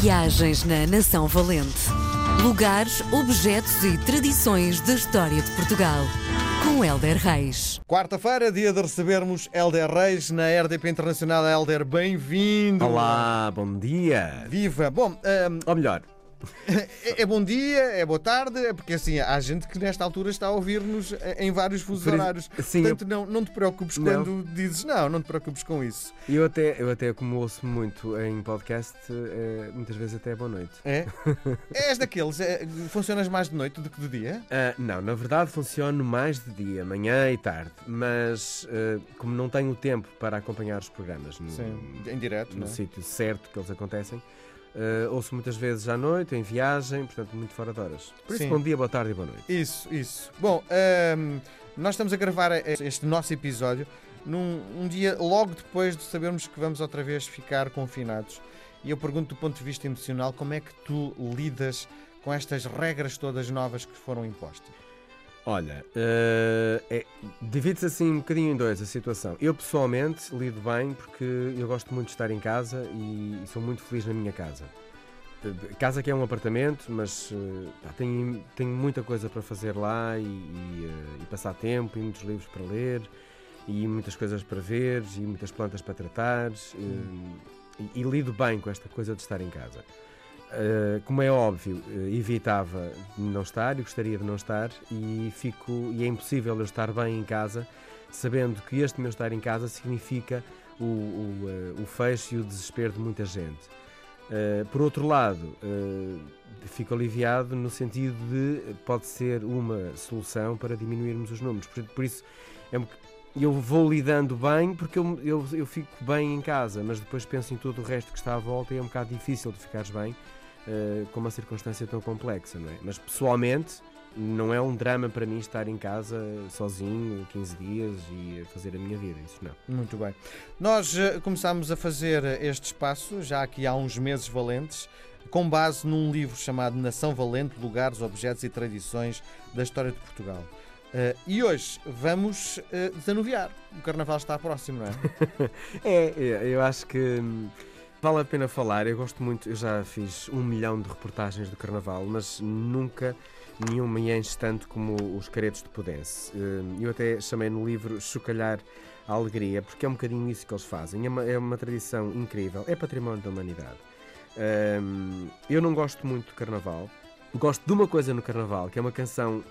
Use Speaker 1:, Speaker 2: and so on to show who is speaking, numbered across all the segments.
Speaker 1: Viagens na Nação Valente. Lugares, objetos e tradições da história de Portugal. Com Helder Reis.
Speaker 2: Quarta-feira, dia de recebermos Helder Reis na RDP Internacional. Helder, bem-vindo.
Speaker 3: Olá, bom dia.
Speaker 2: Viva. Bom, um,
Speaker 3: Ou melhor,
Speaker 2: é, é bom dia, é boa tarde, é porque assim, há gente que nesta altura está a ouvir-nos em vários fusos horários.
Speaker 3: sim,
Speaker 2: Portanto, não, não te preocupes
Speaker 3: Não.
Speaker 2: quando dizes não, não te preocupes com isso.
Speaker 3: eu até, eu até como ouço muito em podcast, eh, muitas vezes até é boa noite.
Speaker 2: É? És daqueles, é, funcionas mais de noite do que de dia?
Speaker 3: Ah, não, na verdade funciono mais de dia, manhã e tarde, mas eh, como não tenho tempo para acompanhar os programas no,
Speaker 2: em direto,
Speaker 3: no
Speaker 2: é?
Speaker 3: sítio certo que eles acontecem, eh, ouço muitas vezes à noite, em viagem, portanto muito fora de horas. Por isso,
Speaker 2: Sim.
Speaker 3: bom dia, boa tarde e boa noite.
Speaker 2: Isso, isso. Bom, hum, nós estamos a gravar este nosso episódio num um dia logo depois de sabermos que vamos outra vez ficar confinados. E eu pergunto do ponto de vista emocional, como é que tu lidas com estas regras todas novas que foram impostas?
Speaker 3: Olha, eh, é- divide-se assim um bocadinho em dois a situação. Eu pessoalmente lido bem porque eu gosto muito de estar em casa e, e sou muito feliz na minha casa. Eh, Casa que é um apartamento, mas pá, tenho, tenho muita coisa para fazer lá e, e, e passar tempo, e muitos livros para ler, e muitas coisas para ver, e muitas plantas para tratar, e, e lido bem com esta coisa de estar em casa. Uh, como é óbvio, uh, evitava não estar e gostaria de não estar e fico e é impossível eu estar bem em casa sabendo que este meu estar em casa significa o, o, uh, o fecho e o desespero de muita gente. Uh, por outro lado, fico aliviado no sentido de pode ser uma solução para diminuirmos os números. Por, por isso, é eu vou lidando bem porque eu, eu, eu fico bem em casa, mas depois penso em todo o resto que está à volta e é um bocado difícil de ficares bem eh, com uma circunstância tão complexa, não é? Mas pessoalmente não é um drama para mim estar em casa sozinho 15 dias e fazer a minha vida, isso não.
Speaker 2: Muito bem. Nós eh, começámos a fazer este espaço já aqui há uns meses valentes, com base num livro chamado Nação Valente: Lugares, Objetos e Tradições da História de Portugal. Eh, e hoje vamos eh, desanuviar. O carnaval está próximo, não é?
Speaker 3: É, é, eu acho que hum, vale a pena falar. Eu gosto muito, eu já fiz um milhão de reportagens do Carnaval, mas nunca nenhuma me enche tanto como os caretos de Pudense. Hum, Eu até chamei no livro Chocalhar a Alegria, porque é um bocadinho isso que eles fazem. É uma, é uma tradição incrível, é património da humanidade. Hum, eu não gosto muito do Carnaval. Gosto de uma coisa no Carnaval, que é uma canção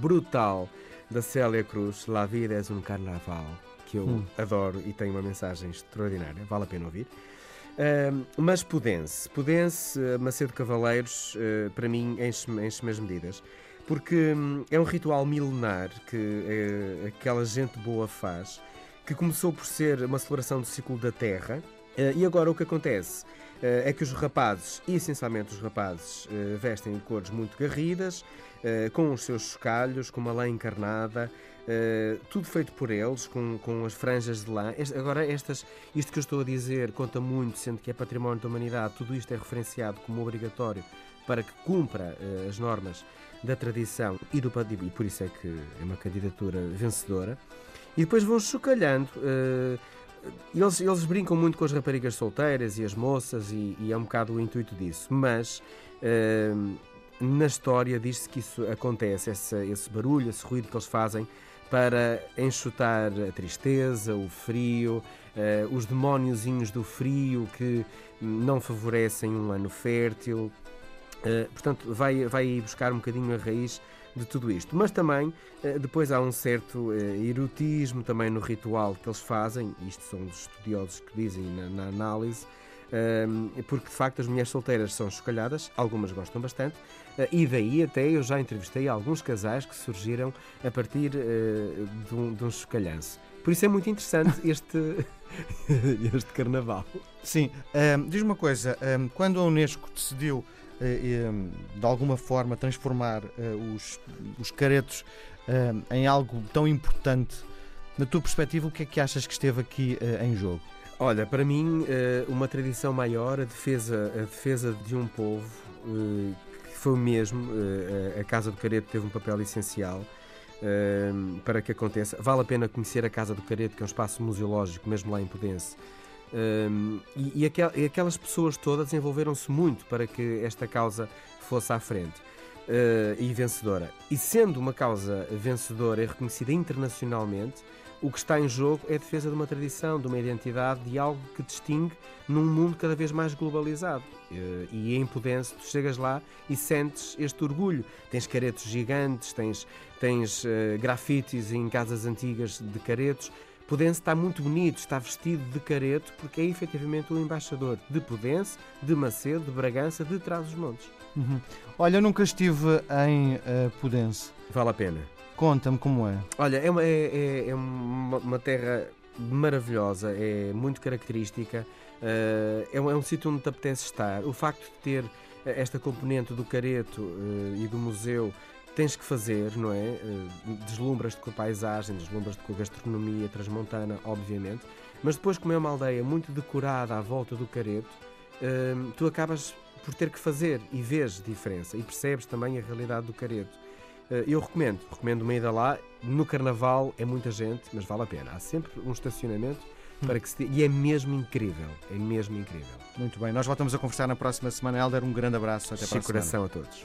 Speaker 3: brutal da Célia Cruz, La Vida é um Carnaval, que eu
Speaker 2: Hum.
Speaker 3: adoro e tem uma mensagem extraordinária, vale a pena ouvir. Ahm, mas Pudense, Pudense, eh, Macedo Cavaleiros, eh, para mim enche-me enche as medidas, porque hum, é um ritual milenar que eh, aquela gente boa faz, que começou por ser uma celebração do ciclo da Terra, e agora o que acontece é que os rapazes, e essencialmente os rapazes, eh, vestem cores muito garridas, eh, com os seus chocalhos, com uma lã encarnada, eh, tudo feito por eles, com, com as franjas de lã. Agora, estas, isto que eu estou a dizer conta muito, sendo que é património da humanidade, tudo isto é referenciado como obrigatório para que cumpra eh, as normas da tradição e do e por isso é que é uma candidatura vencedora. E depois vão chocalhando. eh, eles, eles brincam muito com as raparigas solteiras e as moças, e, e é um bocado o intuito disso. Mas eh, na história diz-se que isso acontece, esse, esse barulho, esse ruído que eles fazem para enxutar a tristeza, o frio, eh, os demóniozinhos do frio que não favorecem um ano fértil. Eh, portanto, vai, vai buscar um bocadinho a raiz de tudo isto. Mas também, eh, depois há um certo eh, erotismo também no ritual que eles fazem, isto são os estudiosos que dizem na, na análise, ehm, porque de facto as mulheres solteiras são chocalhadas, algumas gostam bastante, eh, e daí até eu já entrevistei alguns casais que surgiram a partir de, um, de um chocalhanço. Por isso é muito interessante este, este carnaval.
Speaker 2: Sim. Ahm, diz uma coisa: ahm, quando a Unesco decidiu, de alguma forma, transformar eh, os, os caretos ahm, em algo tão importante, na tua perspectiva, o que é que achas que esteve aqui eh, em jogo?
Speaker 3: Olha, para mim, eh, uma tradição maior, a defesa, a defesa de um povo, eh, que foi o mesmo, eh, a Casa do Careto teve um papel essencial eh, para que aconteça. Vale a pena conhecer a Casa do Careto, que é um espaço museológico, mesmo lá em Pudense, Um, e, e, aquel, e, aquelas pessoas todas envolveram-se muito para que esta causa fosse à frente uh, e vencedora. E sendo uma causa vencedora e reconhecida internacionalmente, o que está em jogo é a defesa de uma tradição, de uma identidade, de algo que distingue num mundo cada vez mais globalizado. Uh, e em Pudense tu chegas lá e sentes este orgulho. Tens caretos gigantes, tens, tens uh, grafites em casas antigas de caretos, Pudense está muito bonito, está vestido de careto, porque é efetivamente o embaixador de Pudense, de Macedo, de Bragança, de Trás-os-Montes.
Speaker 2: Uhum. Olha, eu nunca estive em uh, Pudense.
Speaker 3: Vale a pena.
Speaker 2: Conta-me como é.
Speaker 3: Olha, é uma, é, é, é uma, uma, terra maravilhosa, é muito característica, uh, é um, é um sítio onde te apetece estar. O facto de ter eh, esta componente do careto uh, e do museu tens que fazer, não é? Deslumbras-te com a paisagem, deslumbras-te com a gastronomia transmontana, obviamente, mas depois, como é uma aldeia muito decorada à volta do Careto, tu acabas por ter que fazer e vês diferença e percebes também a realidade do Careto. Eu recomendo, recomendo uma ida lá. No Carnaval é muita gente, mas vale a pena. Há sempre um estacionamento para que se... E é mesmo incrível, é mesmo incrível.
Speaker 2: Muito bem, nós voltamos a conversar na próxima semana. Helder, um grande abraço. Até para a
Speaker 3: coração a todos.